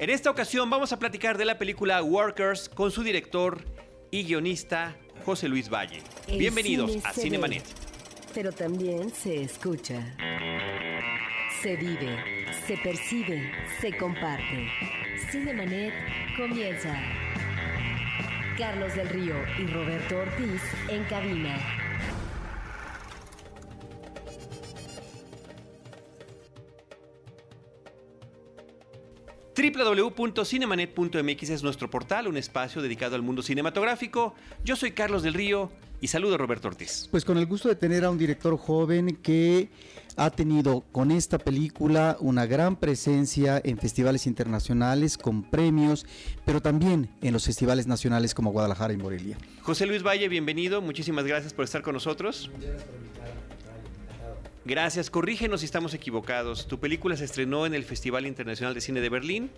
En esta ocasión vamos a platicar de la película Workers con su director y guionista José Luis Valle. El Bienvenidos cine a Cinemanet. ve, Pero también se escucha. Se vive, se percibe, se comparte. Cinemanet comienza. Carlos del Río y Roberto Ortiz en cabina. www.cinemanet.mx es nuestro portal, un espacio dedicado al mundo cinematográfico. Yo soy Carlos del Río y saludo a Roberto Ortiz. Pues con el gusto de tener a un director joven que ha tenido con esta película una gran presencia en festivales internacionales con premios, pero también en los festivales nacionales como Guadalajara y Morelia. José Luis Valle, bienvenido. Muchísimas gracias por estar con nosotros. Gracias, corrígenos si estamos equivocados. Tu película se estrenó en el Festival Internacional de Cine de Berlín,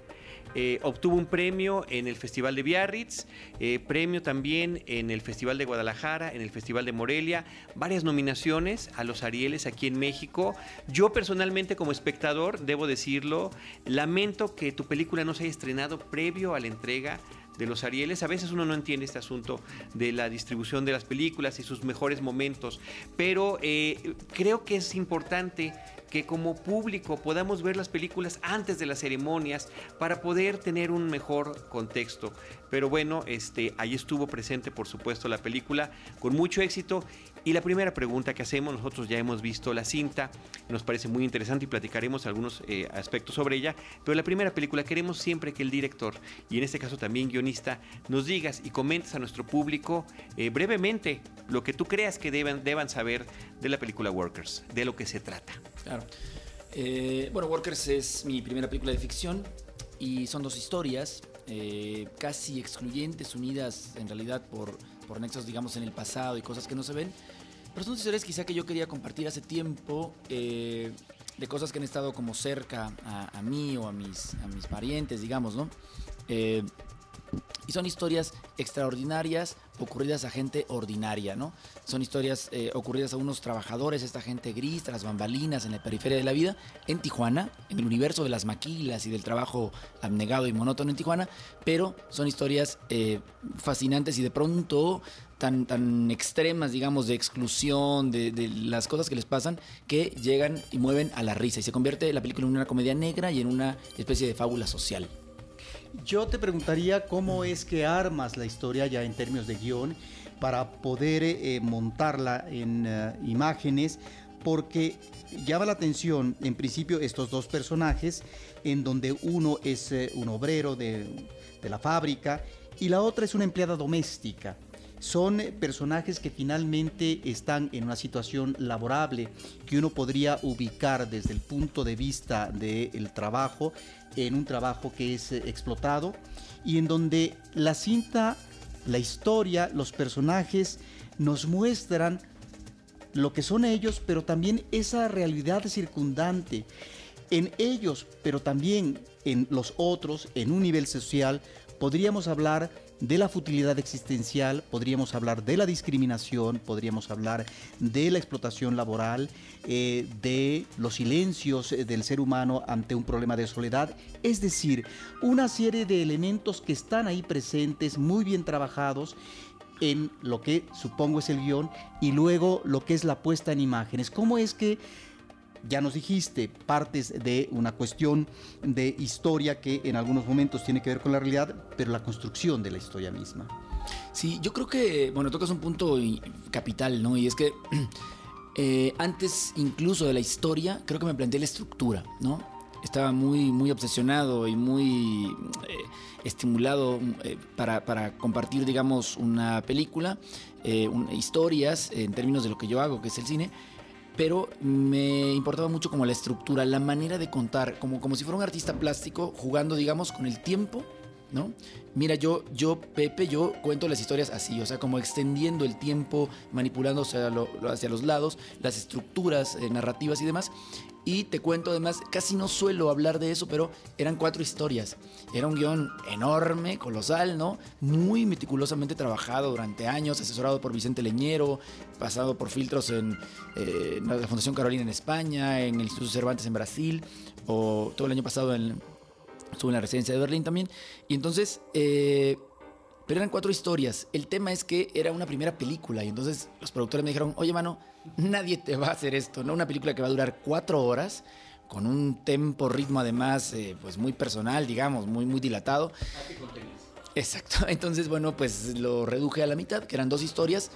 eh, obtuvo un premio en el Festival de Biarritz, eh, premio también en el Festival de Guadalajara, en el Festival de Morelia, varias nominaciones a los Arieles aquí en México. Yo personalmente como espectador, debo decirlo, lamento que tu película no se haya estrenado previo a la entrega de los Arieles. A veces uno no entiende este asunto de la distribución de las películas y sus mejores momentos, pero eh, creo que es importante que como público podamos ver las películas antes de las ceremonias para poder tener un mejor contexto. Pero bueno, este, ahí estuvo presente por supuesto la película con mucho éxito y la primera pregunta que hacemos, nosotros ya hemos visto la cinta, nos parece muy interesante y platicaremos algunos eh, aspectos sobre ella, pero la primera película queremos siempre que el director y en este caso también guionista nos digas y comentes a nuestro público eh, brevemente lo que tú creas que deban, deban saber de la película Workers, de lo que se trata. Claro. Eh, bueno, Workers es mi primera película de ficción y son dos historias eh, casi excluyentes, unidas en realidad por, por nexos, digamos, en el pasado y cosas que no se ven. Pero son historias quizá que yo quería compartir hace tiempo, eh, de cosas que han estado como cerca a, a mí o a mis, a mis parientes, digamos, ¿no? Eh, y son historias extraordinarias ocurridas a gente ordinaria, ¿no? Son historias eh, ocurridas a unos trabajadores, esta gente gris, tras bambalinas, en la periferia de la vida, en Tijuana, en el universo de las maquilas y del trabajo abnegado y monótono en Tijuana, pero son historias eh, fascinantes y de pronto tan, tan extremas, digamos, de exclusión, de, de las cosas que les pasan, que llegan y mueven a la risa y se convierte la película en una comedia negra y en una especie de fábula social. Yo te preguntaría cómo es que armas la historia ya en términos de guion para poder eh, montarla en eh, imágenes, porque llama la atención en principio estos dos personajes, en donde uno es eh, un obrero de, la fábrica y la otra es una empleada doméstica. Son personajes que finalmente están en una situación laborable que uno podría ubicar desde el punto de vista del trabajo en un trabajo que es eh, explotado y en donde la cinta, la historia, los personajes nos muestran lo que son ellos, pero también esa realidad circundante en ellos, pero también en los otros, en un nivel social, podríamos hablar de la futilidad existencial, podríamos hablar de la discriminación, podríamos hablar de la explotación laboral, eh, de los silencios eh, del ser humano ante un problema de soledad, es decir, una serie de elementos que están ahí presentes, muy bien trabajados en lo que supongo es el guion y luego lo que es la puesta en imágenes. ¿Cómo es que ya nos dijiste partes de una cuestión de historia que en algunos momentos tiene que ver con la realidad, pero la construcción de la historia misma. Sí, yo creo que, bueno, tocas un punto capital, ¿no? Y es que eh, antes incluso de la historia, creo que me planteé la estructura, ¿no? Estaba muy, muy obsesionado y muy eh, estimulado eh, para, para compartir, digamos, una película, historias en términos de lo que yo hago, que es el cine, pero me importaba mucho como la estructura, la manera de contar, como, como si fuera un artista plástico jugando, digamos, con el tiempo, ¿no? Mira, yo, yo, Pepe, yo cuento las historias así, o sea, como extendiendo el tiempo, manipulando hacia, lo- lo- hacia los lados, las estructuras eh, narrativas y demás. Y te cuento además, casi no suelo hablar de eso, pero eran cuatro historias. Era un guion enorme, colosal, ¿no? Muy meticulosamente trabajado durante años, asesorado por Vicente Leñero, pasado por filtros en, eh, la Fundación Carolina en España, en el Instituto Cervantes en Brasil, o todo el año pasado en, Estuve en la residencia de Berlín también. Y entonces, eh, pero eran cuatro historias. El tema es que era una primera película. Y entonces los productores me dijeron, oye, mano, nadie te va a hacer esto, ¿no? Una película que va a durar cuatro horas con un tempo, ritmo además, eh, pues muy personal, digamos, muy, muy dilatado. Exacto. Entonces, bueno, pues lo reduje a la mitad, que eran dos historias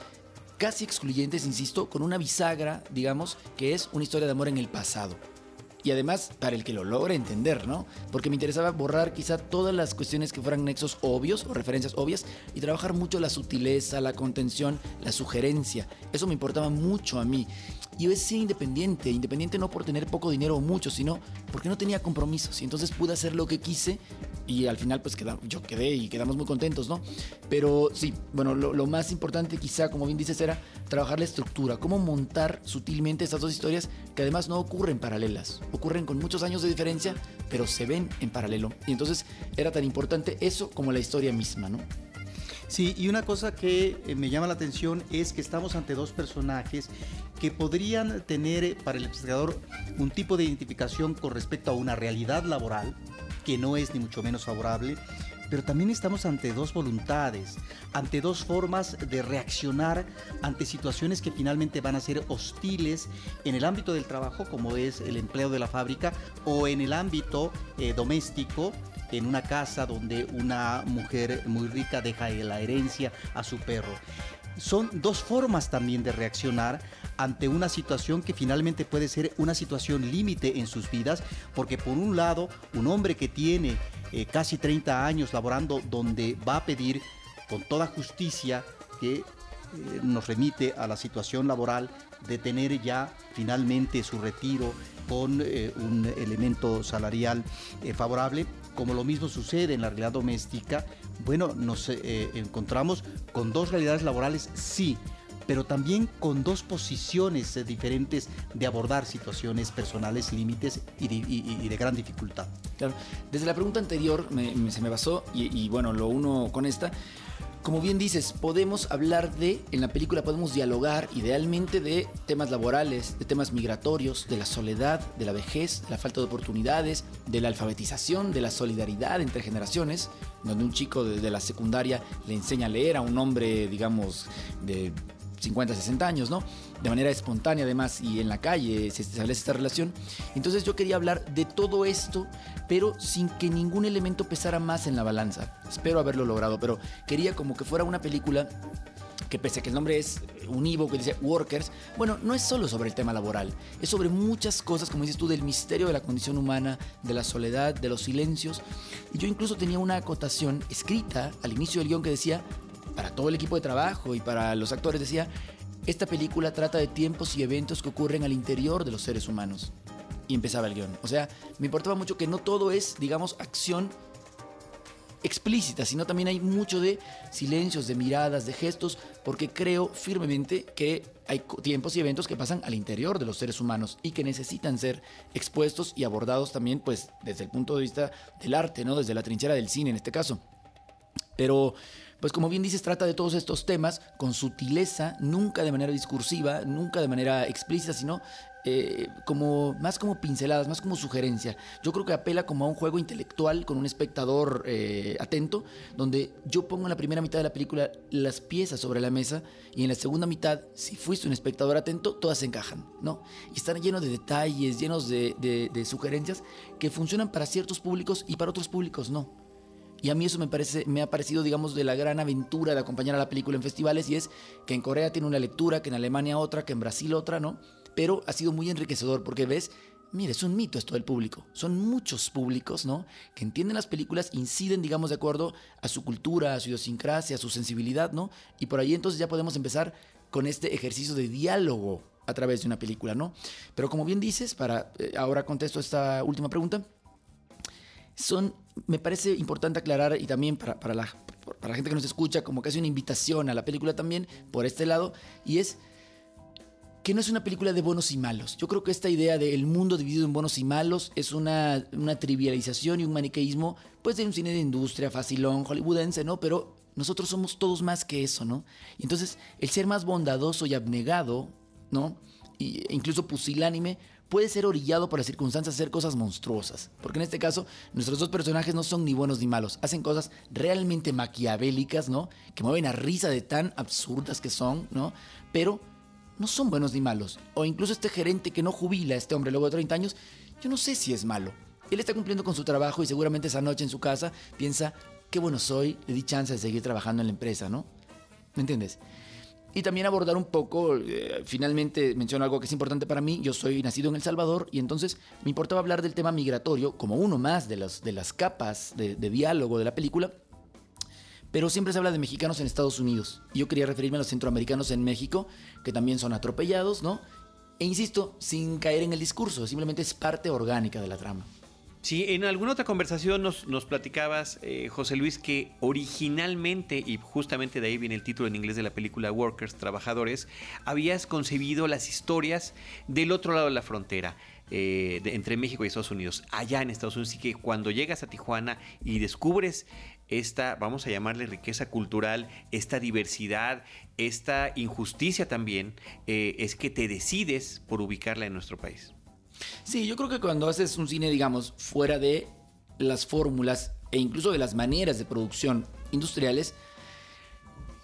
casi excluyentes, insisto, con una bisagra, digamos, que es una historia de amor en el pasado y además para el que lo logre entender, ¿no? Porque me interesaba borrar quizá todas las cuestiones que fueran nexos obvios o referencias obvias y trabajar mucho la sutileza, la contención, la sugerencia. Eso me importaba mucho a mí. Y yo ser independiente, independiente no por tener poco dinero o mucho, sino porque no tenía compromisos. Y entonces pude hacer lo que quise y al final pues yo quedé y quedamos muy contentos, ¿no? Pero sí, bueno, lo, lo, más importante quizá, como bien dices, era trabajar la estructura, cómo montar sutilmente estas dos historias que además no ocurren paralelas, ocurren con muchos años de diferencia, pero se ven en paralelo. Y entonces era tan importante eso como la historia misma, ¿no? Sí, y una cosa que eh, me llama la atención es que estamos ante dos personajes que podrían tener eh, para el espectador un tipo de identificación con respecto a una realidad laboral que no es ni mucho menos favorable, pero también estamos ante dos voluntades, ante dos formas de reaccionar ante situaciones que finalmente van a ser hostiles en el ámbito del trabajo, como es el empleo de la fábrica, o en el ámbito eh, doméstico, en una casa donde una mujer muy rica deja la herencia a su perro. Son dos formas también de reaccionar ante una situación que finalmente puede ser una situación límite en sus vidas, porque por un lado, un hombre que tiene eh, casi 30 años laborando donde va a pedir con toda justicia que eh, nos remite a la situación laboral de tener ya finalmente su retiro con eh, un elemento salarial favorable, como lo mismo sucede en la realidad doméstica, bueno, nos encontramos con dos realidades laborales, sí, pero también con dos posiciones diferentes de abordar situaciones personales, límites y de, gran dificultad. Claro, desde la pregunta anterior se me basó, y, bueno, lo uno con esta. Como bien dices, podemos hablar de, en la película podemos dialogar idealmente de temas laborales, de temas migratorios, de la soledad, de la vejez, de la falta de oportunidades, de la alfabetización, de la solidaridad entre generaciones, donde un chico de la secundaria le enseña a leer a un hombre, digamos, de 50, 60 años, ¿no? De manera espontánea además y en la calle se establece esta relación. Entonces yo quería hablar de todo esto, pero sin que ningún elemento pesara más en la balanza. Espero haberlo logrado, pero quería como que fuera una película que pese a que el nombre es univo, que dice Workers, bueno, no es solo sobre el tema laboral, es sobre muchas cosas, como dices tú, del misterio de la condición humana, de la soledad, de los silencios. Y yo incluso tenía una acotación escrita al inicio del guion que decía, para todo el equipo de trabajo y para los actores decía, esta película trata de tiempos y eventos que ocurren al interior de los seres humanos. Y empezaba el guion. O sea, me importaba mucho que no todo es, digamos, acción explícita, sino también hay mucho de silencios, de miradas, de gestos, porque creo firmemente que hay tiempos y eventos que pasan al interior de los seres humanos y que necesitan ser expuestos y abordados también, pues, desde el punto de vista del arte, ¿no? Desde la trinchera del cine en este caso. Pero pues como bien dices, trata de todos estos temas con sutileza, nunca de manera discursiva, nunca de manera explícita, sino eh, más como pinceladas, más como sugerencia. Yo creo que apela como a un juego intelectual con un espectador eh, atento, donde yo pongo en la primera mitad de la película las piezas sobre la mesa y en la segunda mitad, si fuiste un espectador atento, todas se encajan, ¿no? Y están llenos de detalles, llenos de, de sugerencias que funcionan para ciertos públicos y para otros públicos no. Y a mí eso me, parece, me ha parecido, digamos, de la gran aventura de acompañar a la película en festivales y es que en Corea tiene una lectura, que en Alemania otra, que en Brasil otra, ¿no? Pero ha sido muy enriquecedor porque ves, mire, es un mito esto del público. Son muchos públicos, ¿no? Que entienden las películas, inciden, digamos, de acuerdo a su cultura, a su idiosincrasia, a su sensibilidad, ¿no? Y por ahí entonces ya podemos empezar con este ejercicio de diálogo a través de una película, ¿no? Pero como bien dices, para eh, ahora contesto esta última pregunta, son, me parece importante aclarar y también para, para, la, para la gente que nos escucha, como casi una invitación a la película también, por este lado, y es que no es una película de buenos y malos. Yo creo que esta idea del mundo dividido en buenos y malos es una, una trivialización y un maniqueísmo, pues de un cine de industria, facilón, hollywoodense, ¿no? Pero nosotros somos todos más que eso, ¿no? Y entonces, el ser más bondadoso y abnegado, ¿no? e incluso pusilánime, puede ser orillado por las circunstancias a hacer cosas monstruosas. Porque en este caso, nuestros dos personajes no son ni buenos ni malos. Hacen cosas realmente maquiavélicas, ¿no? Que mueven a risa de tan absurdas que son, ¿no? Pero no son buenos ni malos. O incluso este gerente que no jubila a este hombre luego de 30 años, yo no sé si es malo. Él está cumpliendo con su trabajo y seguramente esa noche en su casa piensa, qué bueno soy, le di chance de seguir trabajando en la empresa, ¿no? ¿Me entiendes? Y también abordar un poco, eh, finalmente menciono algo que es importante para mí, yo soy nacido en El Salvador y entonces me importaba hablar del tema migratorio como uno más de, las de las capas de, de diálogo de la película, pero siempre se habla de mexicanos en Estados Unidos. Yo quería referirme a los centroamericanos en México, que también son atropellados, ¿no? E insisto, sin caer en el discurso, simplemente es parte orgánica de la trama. Sí, en alguna otra conversación nos, nos platicabas, eh, José Luis, que originalmente, y justamente de ahí viene el título en inglés de la película Workers, Trabajadores, habías concebido las historias del otro lado de la frontera. Eh, entre México y Estados Unidos, allá en Estados Unidos, y que cuando llegas a Tijuana y descubres esta, vamos a llamarle riqueza cultural, esta diversidad, esta injusticia también, eh, es que te decides por ubicarla en nuestro país. Sí, yo creo que cuando haces un cine, digamos, fuera de las fórmulas e incluso de las maneras de producción industriales,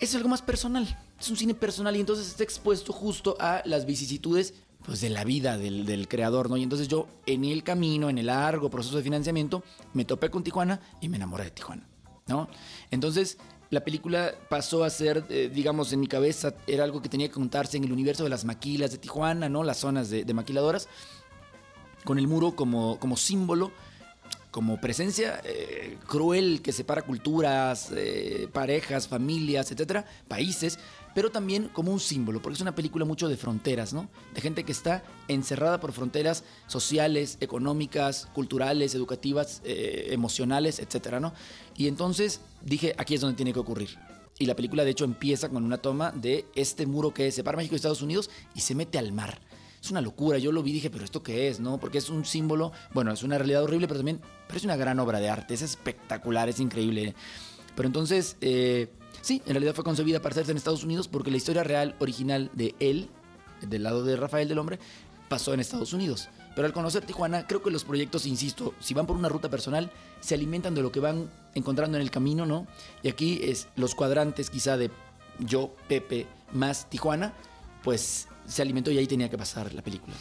es algo más personal. Es un cine personal y entonces está expuesto justo a las vicisitudes pues, de la vida del, creador, ¿no? Y entonces yo, en el camino, en el largo proceso de financiamiento, me topé con Tijuana y me enamoré de Tijuana, ¿no? Entonces, la película pasó a ser, eh, digamos, en mi cabeza, era algo que tenía que contarse en el universo de las maquilas de Tijuana, ¿no? Las zonas de maquiladoras, con el muro como, como símbolo como presencia eh, cruel que separa culturas, eh, parejas, familias, etcétera, países, pero también como un símbolo, porque es una película mucho de fronteras, ¿no? De gente que está encerrada por fronteras sociales, económicas, culturales, educativas, eh, emocionales, etcétera, ¿no? Y entonces dije, aquí es donde tiene que ocurrir. Y la película, de hecho, empieza con una toma de este muro que separa México y Estados Unidos y se mete al mar es una locura. Yo lo vi y dije, pero ¿esto qué es? ¿No? Porque es un símbolo, bueno, es una realidad horrible, pero también pero es una gran obra de arte. Es espectacular, es increíble. Pero entonces, eh, sí, en realidad fue concebida para hacerse en Estados Unidos porque la historia real original de él, del lado de Rafael del Hombre, pasó en Estados Unidos. Pero al conocer Tijuana, creo que los proyectos, insisto, si van por una ruta personal, se alimentan de lo que van encontrando en el camino, ¿no? Y aquí es los cuadrantes quizá de yo, Pepe, más Tijuana, pues se alimentó y ahí tenía que pasar la película.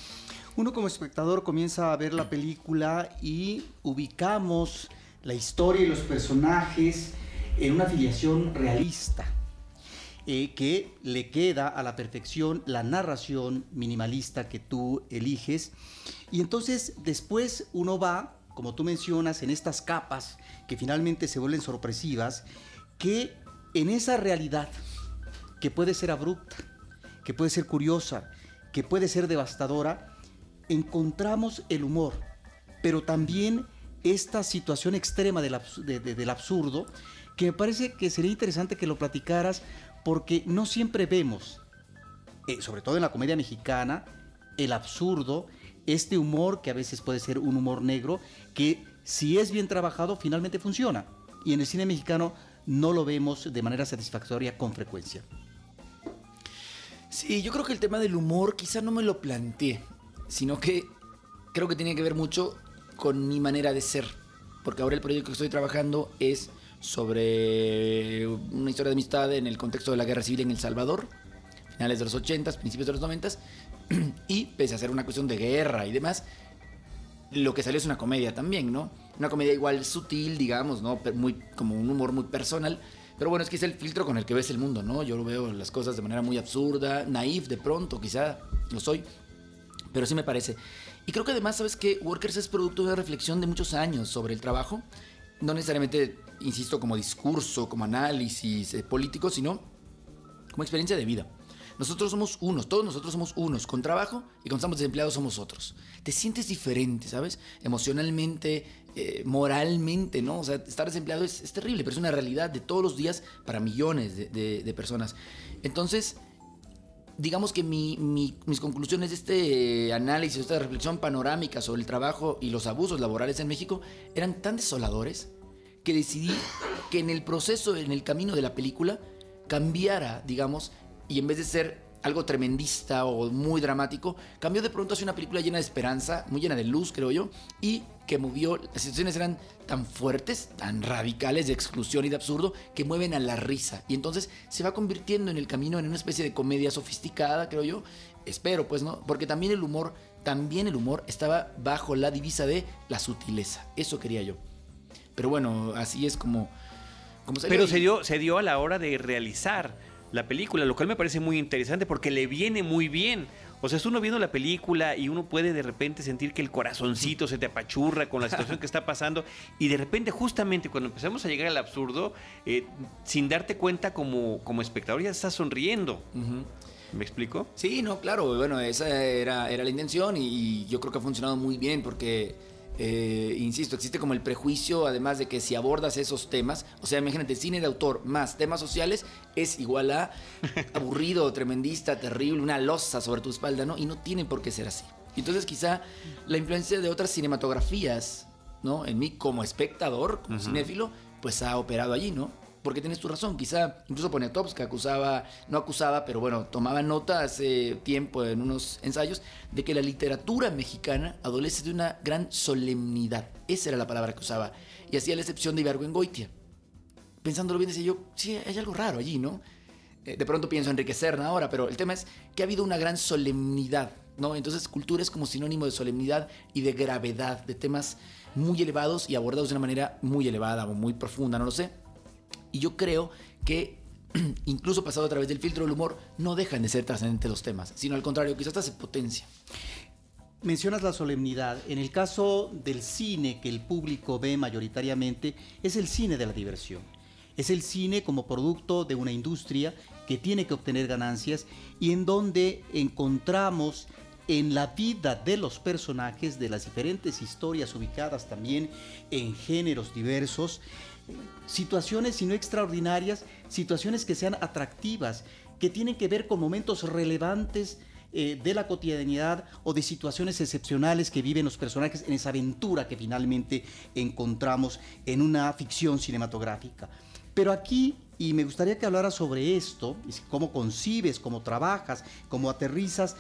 Uno como espectador comienza a ver la película y ubicamos la historia y los personajes en una filiación realista. Eh, que le queda a la perfección la narración minimalista que tú eliges. Y entonces después uno va, como tú mencionas, en estas capas que finalmente se vuelven sorpresivas, que en esa realidad, que puede ser abrupta, que puede ser curiosa, que puede ser devastadora, encontramos el humor, pero también esta situación extrema del, abs de, de, del, absurdo, que me parece que sería interesante que lo platicaras, porque no siempre vemos, eh, sobre todo en la comedia mexicana, el absurdo, este humor que a veces puede ser un humor negro, que si es bien trabajado finalmente funciona. Y en el cine mexicano no lo vemos de manera satisfactoria con frecuencia. Sí, yo creo que el tema del humor quizá no me lo planteé, sino que creo que tiene que ver mucho con mi manera de ser. Porque ahora el proyecto que estoy trabajando es sobre una historia de amistad en el contexto de la guerra civil en El Salvador, finales de los 80, principios de los 90, y pese a ser una cuestión de guerra y demás, lo que salió es una comedia también, ¿no? Una comedia igual sutil, digamos, ¿no? Muy, como un humor muy personal, pero bueno, es que es el filtro con el que ves el mundo, ¿no? Yo veo las cosas de manera muy absurda, naif de pronto, quizá lo soy, pero sí me parece. Y creo que además, ¿sabes que Workers es producto de una reflexión de muchos años sobre el trabajo, no necesariamente, insisto, como discurso, como análisis eh, político, sino como experiencia de vida. Nosotros somos unos, todos nosotros somos unos, con trabajo y cuando estamos desempleados somos otros. Te sientes diferente, ¿sabes? Emocionalmente, eh, moralmente, ¿no? O sea, estar desempleado es, es, terrible, pero es una realidad de todos los días para millones de, de, de personas. Entonces, digamos que mi, mi, mis conclusiones de este análisis, esta reflexión panorámica sobre el trabajo y los abusos laborales en México eran tan desoladores que decidí que en el proceso, en el camino de la película, cambiara, digamos, y en vez de ser algo tremendista o muy dramático, cambió de pronto hacia una película llena de esperanza, muy llena de luz, creo yo, y que movió, las situaciones eran tan fuertes, tan radicales de exclusión y de absurdo, que mueven a la risa. Y entonces se va convirtiendo en el camino en una especie de comedia sofisticada, creo yo. Espero, pues, ¿no? Porque también el humor, también el humor estaba bajo la divisa de la sutileza. Eso quería yo. Pero bueno, así es como... como salió Pero se dio, se dio a la hora de realizar la película, lo cual me parece muy interesante porque le viene muy bien. O sea, es uno viendo la película y uno puede de repente sentir que el corazoncito se te apachurra con la situación que está pasando y de repente justamente cuando empezamos a llegar al absurdo, eh, sin darte cuenta como, como espectador ya estás sonriendo. ¿Me explico? Sí, no, claro, bueno, esa era, era la intención y yo creo que ha funcionado muy bien porque, eh, insisto, existe como el prejuicio, además de que si abordas esos temas, o sea, imagínate, cine de autor más temas sociales es igual a aburrido, tremendista, terrible, una losa sobre tu espalda, ¿no? Y no tiene por qué ser así. Entonces quizá la influencia de otras cinematografías, ¿no? En mí como espectador, como cinéfilo, pues ha operado allí, ¿no? Porque tienes tu razón, quizá incluso Poniatowska acusaba, no acusaba, pero bueno, tomaba nota hace tiempo en unos ensayos de que la literatura mexicana adolece de una gran solemnidad. Esa era la palabra que usaba. Y hacía la excepción de Ibargüengoitia. Pensándolo bien, decía yo, sí, hay algo raro allí, ¿no? Eh, de pronto pienso en Enrique Serna ahora, pero el tema es que ha habido una gran solemnidad, ¿no? Entonces, cultura es como sinónimo de solemnidad y de gravedad, de temas muy elevados y abordados de una manera muy elevada o muy profunda, no lo sé. Y yo creo que incluso pasado a través del filtro del humor, no dejan de ser trascendentes los temas, sino al contrario, quizás hasta se potencia. Mencionas la solemnidad. En el caso del cine que el público ve mayoritariamente, es el cine de la diversión. Es el cine como producto de una industria que tiene que obtener ganancias y en donde encontramos en la vida de los personajes, de las diferentes historias ubicadas también en géneros diversos, situaciones, si no extraordinarias, situaciones que sean atractivas, que tienen que ver con momentos relevantes eh, de la cotidianidad o de situaciones excepcionales que viven los personajes en esa aventura que finalmente encontramos en una ficción cinematográfica. Pero aquí, y me gustaría que hablara sobre esto, cómo concibes, cómo trabajas, cómo aterrizas,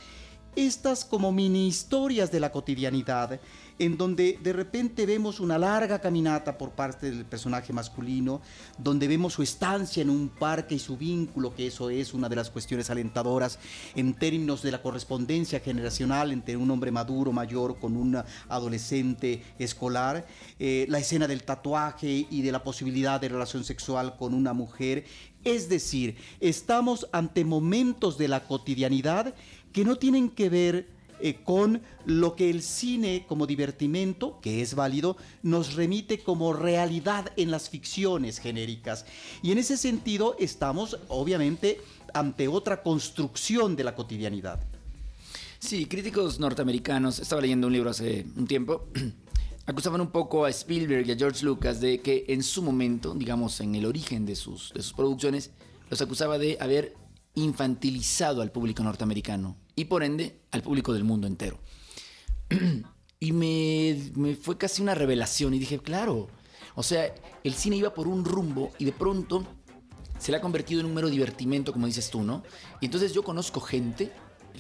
estas como mini historias de la cotidianidad, en donde de repente vemos una larga caminata por parte del personaje masculino, donde vemos su estancia en un parque y su vínculo, que eso es una de las cuestiones alentadoras en términos de la correspondencia generacional entre un hombre maduro, mayor, con un adolescente escolar, eh, la escena del tatuaje y de la posibilidad de relación sexual con una mujer. Es decir, estamos ante momentos de la cotidianidad que no tienen que ver eh, con lo que el cine como divertimento, que es válido, nos remite como realidad en las ficciones genéricas. Y en ese sentido estamos obviamente ante otra construcción de la cotidianidad. Sí, críticos norteamericanos, estaba leyendo un libro hace un tiempo, acusaban un poco a Spielberg y a George Lucas de que en su momento, digamos en el origen de sus, de sus producciones, los acusaba de haber infantilizado al público norteamericano y por ende al público del mundo entero. y me, fue casi una revelación y dije, claro, o sea, el cine iba por un rumbo y de pronto se le ha convertido en un mero divertimento, como dices tú, ¿no? Y entonces yo conozco gente,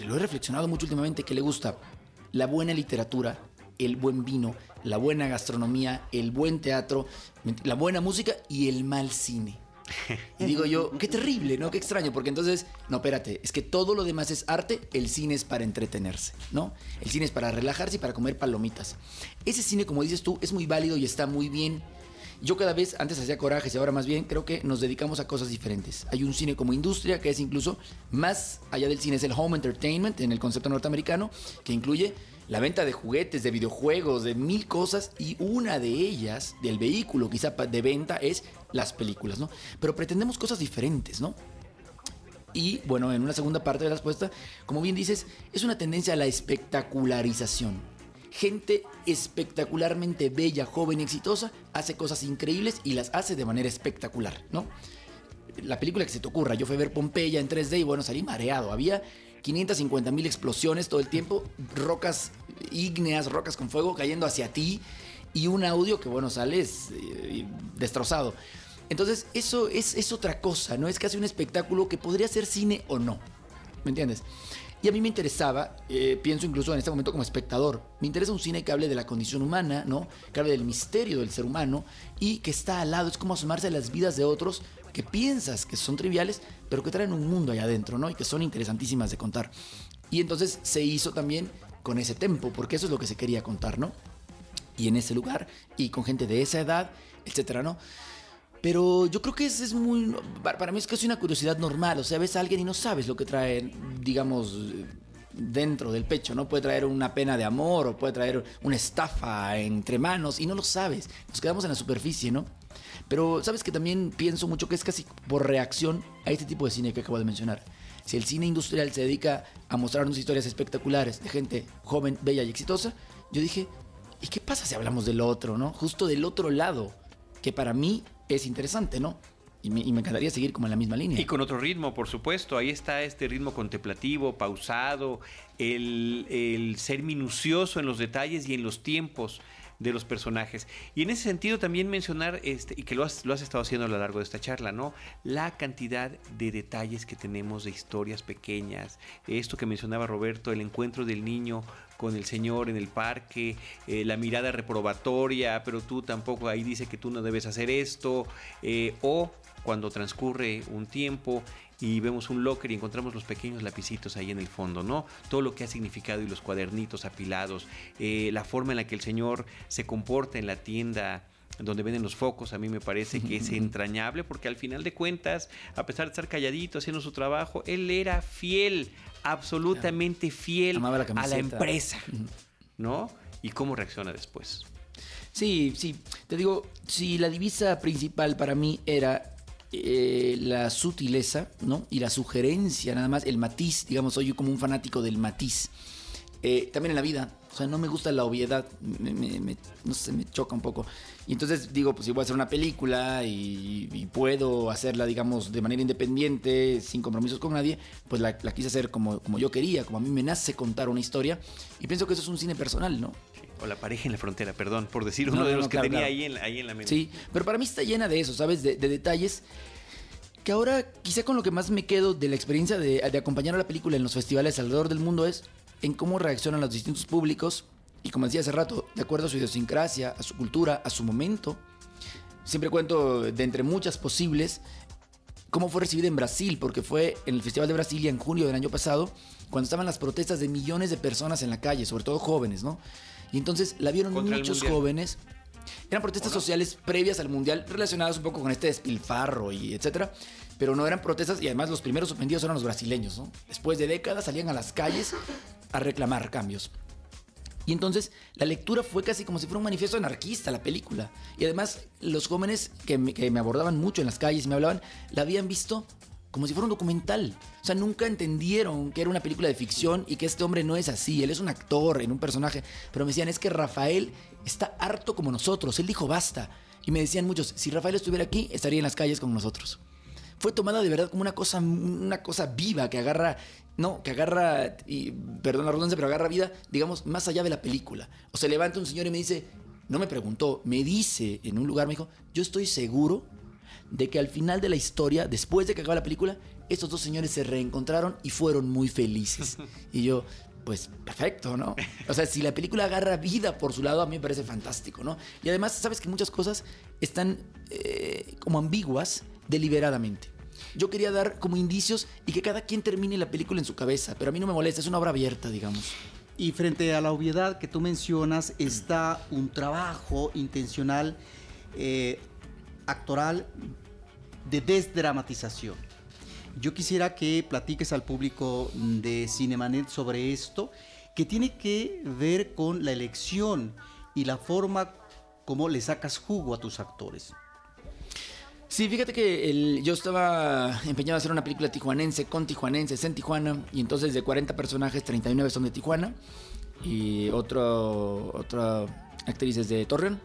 lo he reflexionado mucho últimamente, que le gusta la buena literatura, el buen vino, la buena gastronomía, el buen teatro, la buena música y el mal cine. Y digo yo, qué terrible, ¿no? Qué extraño, porque entonces, no, espérate, es que todo lo demás es arte, el cine es para entretenerse, ¿no? El cine es para relajarse y para comer palomitas. Ese cine, como dices tú, es muy válido y está muy bien. Yo cada vez, antes hacía corajes y ahora más bien, creo que nos dedicamos a cosas diferentes. Hay un cine como industria que es incluso más allá del cine, es el home entertainment en el concepto norteamericano, que incluye la venta de juguetes, de videojuegos, de mil cosas y una de ellas, del vehículo quizá de venta, es las películas, ¿no? Pero pretendemos cosas diferentes, ¿no? Y bueno, en una segunda parte de la respuesta, como bien dices, es una tendencia a la espectacularización. Gente espectacularmente bella, joven y exitosa hace cosas increíbles y las hace de manera espectacular, ¿no? La película que se te ocurra, yo fui a ver Pompeya en 3D y bueno, salí mareado. Había 550 mil explosiones todo el tiempo, rocas ígneas, rocas con fuego cayendo hacia ti y un audio que bueno, sales eh, destrozado. Entonces, eso es, es otra cosa, ¿no? Es casi un espectáculo que podría ser cine o no. ¿me entiendes? Y a mí me interesaba, eh, pienso incluso en este momento como espectador, me interesa un cine que hable de la condición humana, ¿no? Que hable del misterio del ser humano y que está al lado, es como asomarse a las vidas de otros que piensas que son triviales, pero que traen un mundo allá adentro, ¿no? Y que son interesantísimas de contar. Y entonces se hizo también con ese tempo, porque eso es lo que se quería contar, ¿no? Y en ese lugar, y con gente de esa edad, etcétera, ¿no? Pero yo creo que es, es muy. Para mí es casi una curiosidad normal. O sea, ves a alguien y no sabes lo que trae, digamos, dentro del pecho, ¿no? Puede traer una pena de amor o puede traer una estafa entre manos y no lo sabes. Nos quedamos en la superficie, ¿no? Pero sabes que también pienso mucho que es casi por reacción a este tipo de cine que acabo de mencionar. Si el cine industrial se dedica a mostrarnos historias espectaculares de gente joven, bella y exitosa, yo dije, ¿y qué pasa si hablamos del otro, no? Justo del otro lado, que para mí es interesante, ¿no? Y me, encantaría seguir como en la misma línea. Y con otro ritmo, por supuesto. Ahí está este ritmo contemplativo, pausado, el, el ser minucioso en los detalles y en los tiempos de los personajes. Y en ese sentido también mencionar, este, y que lo has, lo has estado haciendo a lo largo de esta charla, ¿no? La cantidad de detalles que tenemos de historias pequeñas. Esto que mencionaba Roberto, el encuentro del niño con el señor en el parque, eh, la mirada reprobatoria, pero tú tampoco, ahí dice que tú no debes hacer esto, eh, o cuando transcurre un tiempo y vemos un locker y encontramos los pequeños lapicitos ahí en el fondo, ¿no? Todo lo que ha significado y los cuadernitos apilados, eh, la forma en la que el Señor se comporta en la tienda donde venden los focos, a mí me parece que es entrañable porque al final de cuentas, a pesar de estar calladito haciendo su trabajo, él era fiel, absolutamente fiel a la empresa, ¿no? ¿Y cómo reacciona después? Sí, sí, te digo, si la divisa principal para mí era eh, la sutileza, ¿no? Y la sugerencia, nada más, el matiz, digamos, soy yo como un fanático del matiz. Eh, también en la vida, o sea, no me gusta la obviedad, me, no sé, me choca un poco. Y entonces digo, pues si voy a hacer una película y, puedo hacerla, digamos, de manera independiente, sin compromisos con nadie, pues la, quise hacer como, como yo quería, como a mí me nace contar una historia. Y pienso que eso es un cine personal, ¿no? O la pareja en la frontera, perdón, por decir uno de los que tenía Ahí, en, ahí en la mente. Sí, pero para mí está llena de eso, ¿sabes? De, detalles que ahora quizá con lo que más me quedo de la experiencia de, acompañar a la película en los festivales alrededor del mundo es en cómo reaccionan los distintos públicos y como decía hace rato, de acuerdo a su idiosincrasia, a su cultura, a su momento. Siempre cuento de entre muchas posibles cómo fue recibida en Brasil, porque fue en el Festival de Brasilia en junio del año pasado, cuando estaban las protestas de millones de personas en la calle, sobre todo jóvenes, ¿no? Y entonces la vieron muchos jóvenes. Eran protestas sociales previas al mundial relacionadas un poco con este despilfarro y etcétera, pero no eran protestas y además los primeros ofendidos eran los brasileños, ¿no? Después de décadas salían a las calles a reclamar cambios. Y entonces la lectura fue casi como si fuera un manifiesto anarquista la película. Y además los jóvenes que me, que me abordaban mucho en las calles y me hablaban, la habían visto como si fuera un documental. O sea, nunca entendieron que era una película de ficción y que este hombre no es así. Él es un actor en un personaje. Pero me decían, es que Rafael está harto como nosotros. Él dijo basta. Y me decían muchos, si Rafael estuviera aquí, estaría en las calles con nosotros. Fue tomada de verdad como una cosa, una cosa viva que agarra, no, que agarra, y perdón la redundancia, pero agarra vida, digamos, más allá de la película. O se levanta un señor y me dice, no me preguntó, me dice en un lugar, me dijo, yo estoy seguro de que al final de la historia, después de que acaba la película, estos dos señores se reencontraron y fueron muy felices. Y yo, pues perfecto, ¿no? O sea, si la película agarra vida por su lado, a mí me parece fantástico, ¿no? Y además, sabes que muchas cosas están eh, como ambiguas deliberadamente. Yo quería dar como indicios y que cada quien termine la película en su cabeza, pero a mí no me molesta, es una obra abierta, digamos. Y frente a la obviedad que tú mencionas, está un trabajo intencional eh, actoral de desdramatización. Yo quisiera que platiques al público de Cinemanet sobre esto, que tiene que ver con la elección y la forma como le sacas jugo a tus actores. Sí, fíjate que yo estaba empeñado a hacer una película tijuanense con tijuanenses en Tijuana y entonces de 40 personajes, 39 son de Tijuana y otro, otra actriz es de Torreón.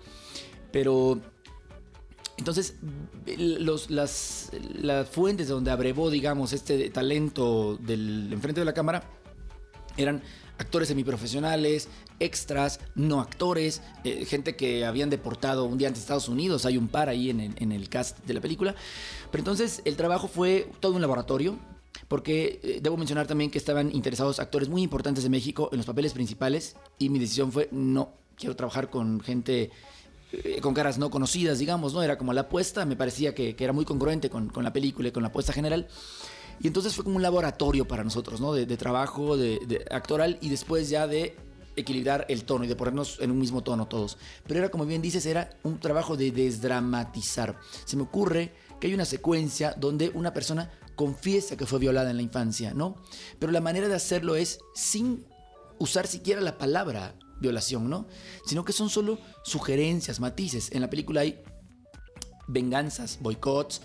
Pero entonces, los, las, las fuentes donde abrevó, digamos, este talento del enfrente de la cámara eran actores semiprofesionales, extras, no actores, eh, gente que habían deportado un día antes a Estados Unidos, hay un par ahí en el, en el cast de la película. Pero entonces el trabajo fue todo un laboratorio, porque eh, debo mencionar también que estaban interesados actores muy importantes de México en los papeles principales y mi decisión fue no, quiero trabajar con gente con caras no conocidas, digamos, ¿no? Era como la apuesta, me parecía que, era muy congruente con, la película y con la apuesta general. Y entonces fue como un laboratorio para nosotros, ¿no? De, trabajo, de, actoral y después ya de equilibrar el tono y de ponernos en un mismo tono todos. Pero era, como bien dices, era un trabajo de desdramatizar. Se me ocurre que hay una secuencia donde una persona confiesa que fue violada en la infancia, ¿no? Pero la manera de hacerlo es sin usar siquiera la palabra violación, ¿no? Sino que son solo sugerencias, matices. En la película hay venganzas, boicots,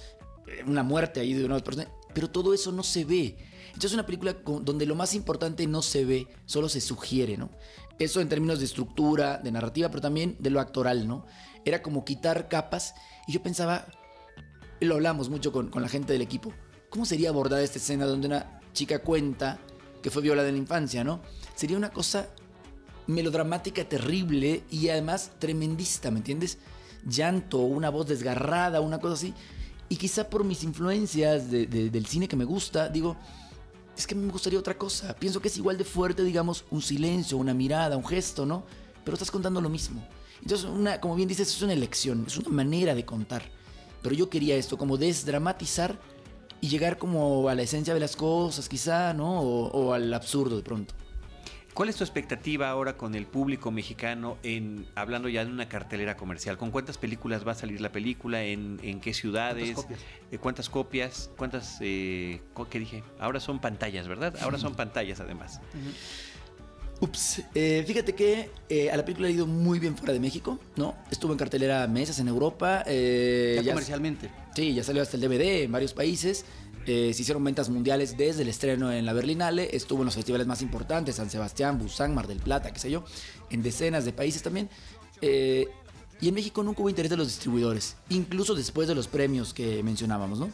eh, una muerte ahí de una persona, pero todo eso no se ve. Entonces es una película donde lo más importante no se ve, solo se sugiere, ¿no? Eso en términos de estructura, de narrativa, pero también de lo actoral, ¿no? Era como quitar capas y yo pensaba, lo hablamos mucho con, la gente del equipo, ¿cómo sería abordada esta escena donde una chica cuenta que fue violada en la infancia, ¿no? Sería una cosa melodramática terrible y además tremendista, ¿me entiendes? Llanto, una voz desgarrada, una cosa así. Y quizá por mis influencias de, de, del cine que me gusta, digo, es que me gustaría otra cosa. Pienso que es igual de fuerte, digamos, un silencio, una mirada, un gesto, ¿no? Pero estás contando lo mismo. Entonces, una, como bien dices, es una elección, es una manera de contar. Pero yo quería esto, como desdramatizar y llegar como a la esencia de las cosas, quizá, ¿no? O al absurdo de pronto. ¿Cuál es tu expectativa ahora con el público mexicano en hablando ya de una cartelera comercial? ¿Con cuántas películas va a salir la película? ¿En, en qué ciudades? ¿Cuántas copias? Eh, ¿Cuántas copias? ¿Cuántas? Eh, ¿Qué dije? Ahora son pantallas, ¿verdad? Ahora son pantallas además. Ups, eh, fíjate que eh, a la película ha ido muy bien fuera de México, ¿no? Estuvo en cartelera meses en Europa. Eh, ya, ya comercialmente. Sí, ya salió hasta el DVD en varios países. Eh, se hicieron ventas mundiales desde el estreno en la Berlinale, estuvo en los festivales más importantes, San Sebastián, Busan, Mar del Plata, qué sé yo, en decenas de países también. Eh, y en México nunca hubo interés de los distribuidores, incluso después de los premios que mencionábamos, ¿no?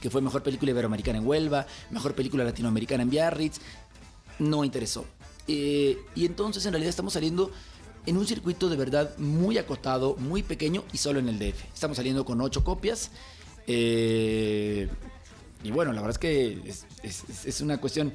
Que fue mejor película iberoamericana en Huelva, mejor película latinoamericana en Biarritz, no interesó. Eh, y entonces en realidad estamos saliendo en un circuito de verdad muy acotado, muy pequeño y solo en el DF. Estamos saliendo con ocho copias. Eh, y bueno, la verdad es que es, una cuestión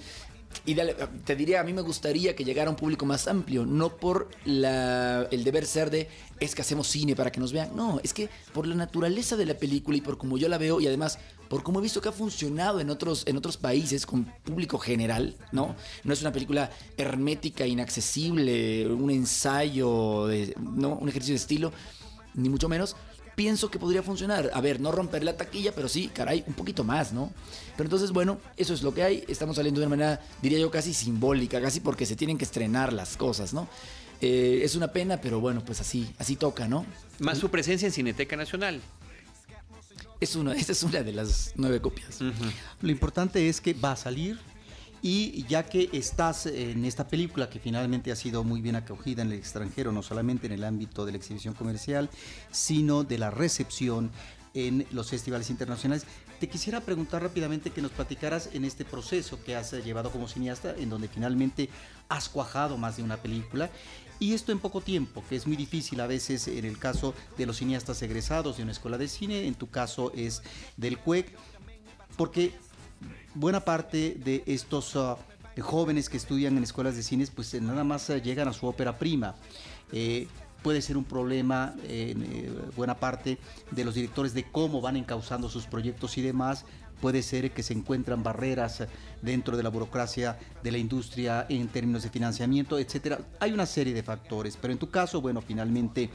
ideal. Te diría, a mí me gustaría que llegara un público más amplio, no por la, el deber ser de es que hacemos cine para que nos vean. No, es que por la naturaleza de la película y por cómo yo la veo y además por cómo he visto que ha funcionado en otros, en otros países con público general, ¿no? No es una película hermética, inaccesible, un ensayo, ¿no? Un ejercicio de estilo, ni mucho menos pienso que podría funcionar. A ver, no romper la taquilla, pero sí, caray, un poquito más, ¿no? Pero entonces, bueno, eso es lo que hay. Estamos saliendo de una manera, diría yo, casi simbólica, casi porque se tienen que estrenar las cosas, ¿no? Eh, es una pena, pero bueno, pues así, así toca, ¿no? Más su presencia en Cineteca Nacional. Es una, esta es una de las nueve copias. Uh -huh. Lo importante es que va a salir, y ya que estás en esta película que finalmente ha sido muy bien acogida en el extranjero, no solamente en el ámbito de la exhibición comercial, sino de la recepción en los festivales internacionales, te quisiera preguntar rápidamente que nos platicaras en este proceso que has llevado como cineasta, en donde finalmente has cuajado más de una película, y esto en poco tiempo, que es muy difícil a veces en el caso de los cineastas egresados de una escuela de cine, en tu caso es del CUEC, porque buena parte de estos uh, jóvenes que estudian en escuelas de cines, pues nada más uh, llegan a su ópera prima. Eh, puede ser un problema en eh, buena parte de los directores de cómo van encauzando sus proyectos y demás. Puede ser que se encuentran barreras dentro de la burocracia de la industria en términos de financiamiento, etcétera. Hay una serie de factores, pero en tu caso, bueno, finalmente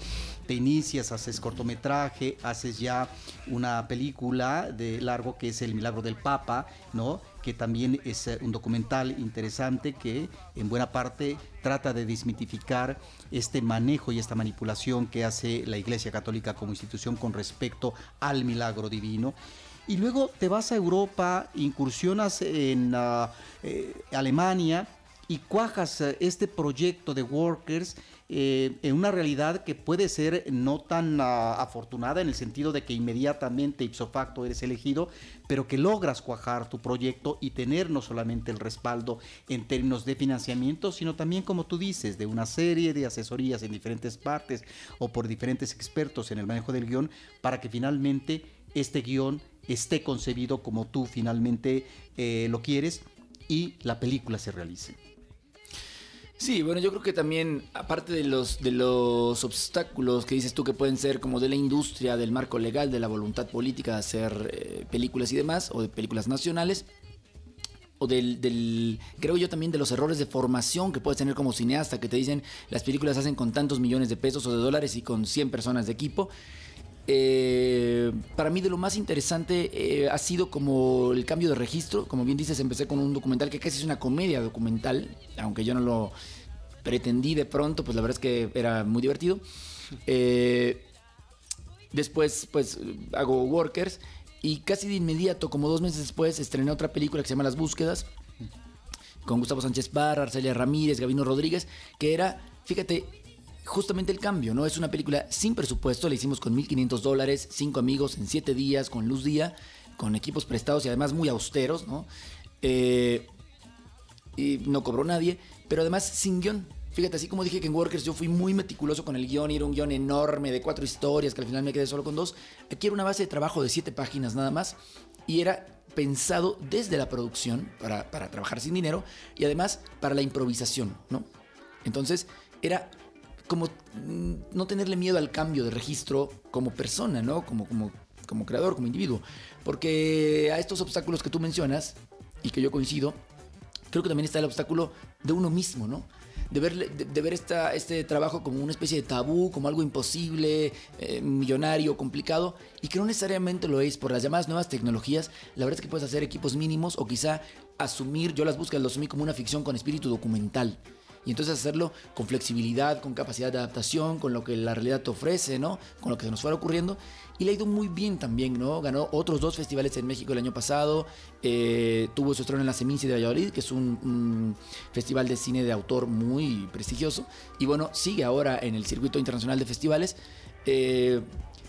te inicias, haces cortometraje, haces ya una película de largo que es El Milagro del Papa, ¿no? que también es un documental interesante que en buena parte trata de desmitificar este manejo y esta manipulación que hace la Iglesia Católica como institución con respecto al milagro divino. Y luego te vas a Europa, incursionas en uh, eh, Alemania y cuajas uh, este proyecto de Workers eh, en una realidad que puede ser no tan uh, afortunada en el sentido de que inmediatamente ipso facto eres elegido, pero que logras cuajar tu proyecto y tener no solamente el respaldo en términos de financiamiento, sino también, como tú dices, de una serie de asesorías en diferentes partes o por diferentes expertos en el manejo del guion para que finalmente este guion esté concebido como tú finalmente eh, lo quieres y la película se realice. Sí, bueno, yo creo que también, aparte de los, de los obstáculos que dices tú que pueden ser como de la industria, del marco legal, de la voluntad política de hacer eh, películas y demás, o de películas nacionales, o del, creo yo también de los errores de formación que puedes tener como cineasta, que te dicen las películas hacen con tantos millones de pesos o de dólares y con 100 personas de equipo. Eh, para mí de lo más interesante eh, ha sido como el cambio de registro. Como bien dices, empecé con un documental que casi es una comedia documental, aunque yo no lo pretendí de pronto, pues la verdad es que era muy divertido. Eh, después, pues hago Workers y casi de inmediato, como dos meses después, estrené otra película que se llama Las Búsquedas con Gustavo Sánchez Barra, Arcelia Ramírez, Gabino Rodríguez, que era, fíjate, justamente el cambio, ¿no? Es una película sin presupuesto, la hicimos con 1.500 dólares, cinco amigos en siete días, con luz día, con equipos prestados y además muy austeros, ¿no? Eh, y no cobró nadie, pero además sin guion. Fíjate, así como dije que en Workers yo fui muy meticuloso con el guion, y era un guion enorme de cuatro historias, que al final me quedé solo con dos. Aquí era una base de trabajo de siete páginas nada más, y era pensado desde la producción para, para trabajar sin dinero y además para la improvisación, ¿no? Entonces era como mm, no tenerle miedo al cambio de registro como persona, ¿no? Como, como, como creador, como individuo. Porque a estos obstáculos que tú mencionas, y que yo coincido, creo que también está el obstáculo de uno mismo, ¿no? De ver, de, ver esta, este trabajo como una especie de tabú, como algo imposible, eh, millonario, complicado, y que no necesariamente lo es por las llamadas nuevas tecnologías. La verdad es que puedes hacer equipos mínimos o quizá asumir, yo las búsquedas lo asumí como una ficción con espíritu documental y entonces hacerlo con flexibilidad, con capacidad de adaptación, con lo que la realidad te ofrece, ¿no? Con lo que se nos fuera ocurriendo. Y le ha ido muy bien también, ¿no? Ganó otros dos festivales en México el año pasado. Eh, tuvo su estreno en la Seminci de Valladolid, que es un, festival de cine de autor muy prestigioso. Y bueno, sigue ahora en el circuito internacional de festivales. Eh,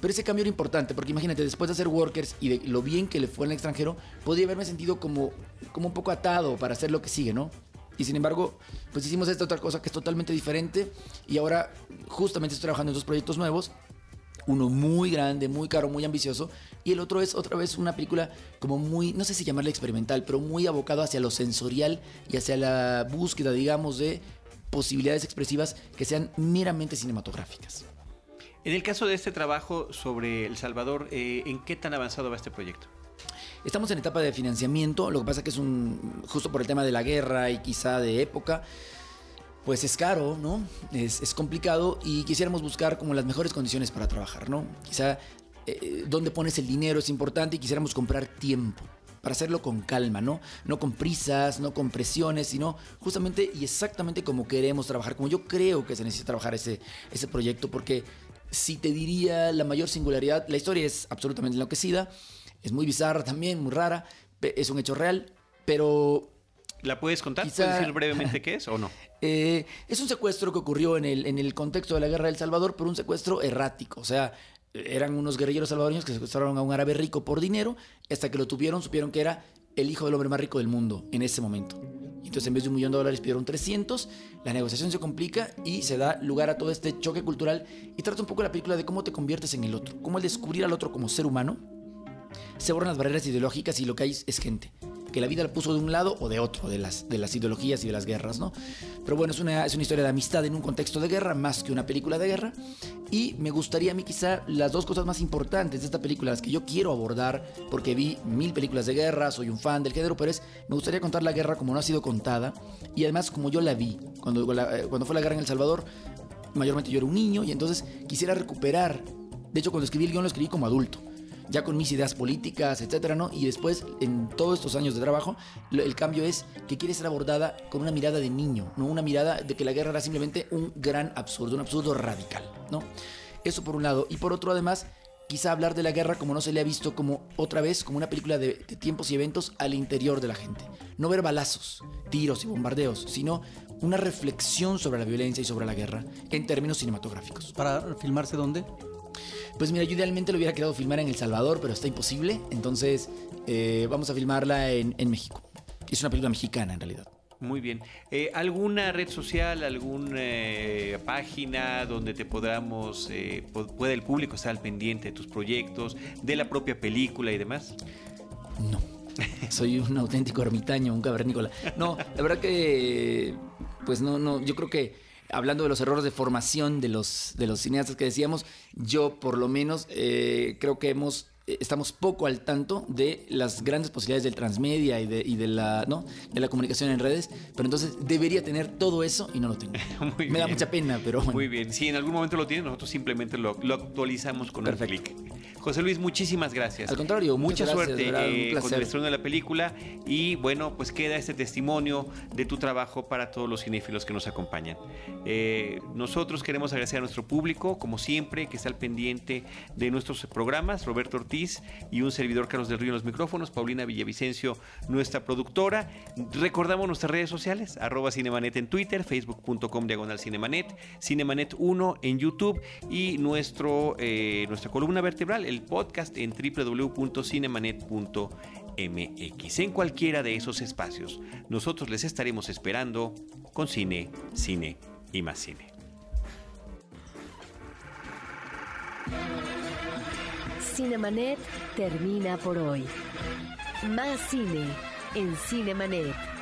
pero ese cambio era importante, porque imagínate, después de hacer Workers y de lo bien que le fue en el extranjero, podría haberme sentido como, como un poco atado para hacer lo que sigue, ¿no? Y sin embargo, pues hicimos esta otra cosa que es totalmente diferente. Y ahora justamente estoy trabajando en dos proyectos nuevos. Uno muy grande, muy caro, muy ambicioso. Y el otro es otra vez una película como muy, no sé si llamarla experimental, pero muy abocado hacia lo sensorial y hacia la búsqueda, digamos, de posibilidades expresivas que sean meramente cinematográficas. En el caso de este trabajo sobre El Salvador, eh, ¿en qué tan avanzado va este proyecto? Estamos en etapa de financiamiento, lo que pasa que es un, justo por el tema de la guerra y quizá de época, pues es caro, ¿no? Es, complicado y quisiéramos buscar como las mejores condiciones para trabajar, ¿no? Quizá eh, dónde pones el dinero es importante y quisiéramos comprar tiempo para hacerlo con calma, ¿no? No con prisas, no con presiones, sino justamente y exactamente como queremos trabajar, como yo creo que se necesita trabajar ese, ese proyecto, porque si te diría la mayor singularidad, la historia es absolutamente enloquecida, es muy bizarra también, muy rara. Es un hecho real, pero ¿La puedes contar? ¿Puedes decir brevemente qué es o no? Eh, es un secuestro que ocurrió en el, en el contexto de la guerra del Salvador, pero un secuestro errático. O sea, eran unos guerrilleros salvadoreños que secuestraron a un árabe rico por dinero. Hasta que lo tuvieron, supieron que era el hijo del hombre más rico del mundo en ese momento. Entonces, en vez de un millón de dólares, pidieron 300. La negociación se complica y se da lugar a todo este choque cultural. Y trata un poco la película de cómo te conviertes en el otro, cómo el descubrir al otro como ser humano se borran las barreras ideológicas y lo que hay es gente. Que la vida la puso de un lado o de otro, de las, de las ideologías y de las guerras, ¿no? Pero bueno, es una, es una historia de amistad en un contexto de guerra, más que una película de guerra. Y me gustaría a mí quizá las dos cosas más importantes de esta película, las que yo quiero abordar, porque vi mil películas de guerra, soy un fan del género, pero es, me gustaría contar la guerra como no ha sido contada y además como yo la vi. Cuando, eh, cuando fue la guerra en El Salvador, mayormente yo era un niño y entonces quisiera recuperar. De hecho, cuando escribí el guion lo escribí como adulto ya con mis ideas políticas, etcétera, ¿no? Y después, en todos estos años de trabajo, el cambio es que quiere ser abordada con una mirada de niño, no una mirada de que la guerra era simplemente un gran absurdo, un absurdo radical, ¿no? Eso por un lado. Y por otro, además, quizá hablar de la guerra como no se le ha visto como otra vez, como una película de, tiempos y eventos al interior de la gente. No ver balazos, tiros y bombardeos, sino una reflexión sobre la violencia y sobre la guerra en términos cinematográficos. ¿Para filmarse dónde? Pues mira, yo idealmente lo hubiera querido filmar en El Salvador, pero está imposible. Entonces eh, vamos a filmarla en, México. Es una película mexicana en realidad. Muy bien. Eh, ¿Alguna red social, alguna eh, página donde te podamos, eh, pueda el público estar al pendiente de tus proyectos, de la propia película y demás? No. Soy un auténtico ermitaño, un cavernícola. No, la verdad que, pues no, no, yo creo que hablando de los errores de formación de los, de los cineastas que decíamos, yo por lo menos eh, creo que hemos eh, estamos poco al tanto de las grandes posibilidades del transmedia y de, y de la ¿no? de la comunicación en redes, pero entonces debería tener todo eso y no lo tengo. Muy Me da mucha pena, pero bueno. Muy bien. Si en algún momento lo tienes, nosotros simplemente lo, lo actualizamos con Perfecto. un clic. José Luis, muchísimas gracias. Al contrario, mucha gracias, suerte eh, con el estreno de la película y bueno, pues queda este testimonio de tu trabajo para todos los cinéfilos que nos acompañan. Eh, nosotros queremos agradecer a nuestro público, como siempre, que está al pendiente de nuestros programas, Roberto Ortiz y un servidor Carlos del Río en los micrófonos, Paulina Villavicencio, nuestra productora. Recordamos nuestras redes sociales, arroba Cinemanet en Twitter, facebook.com diagonal Cinemanet, Cinemanet 1 en YouTube y nuestro, eh, nuestra columna vertebral, el podcast en www.cinemanet.mx. En cualquiera de esos espacios, nosotros les estaremos esperando con cine, cine y más cine. Cinemanet termina por hoy. Más cine en Cinemanet.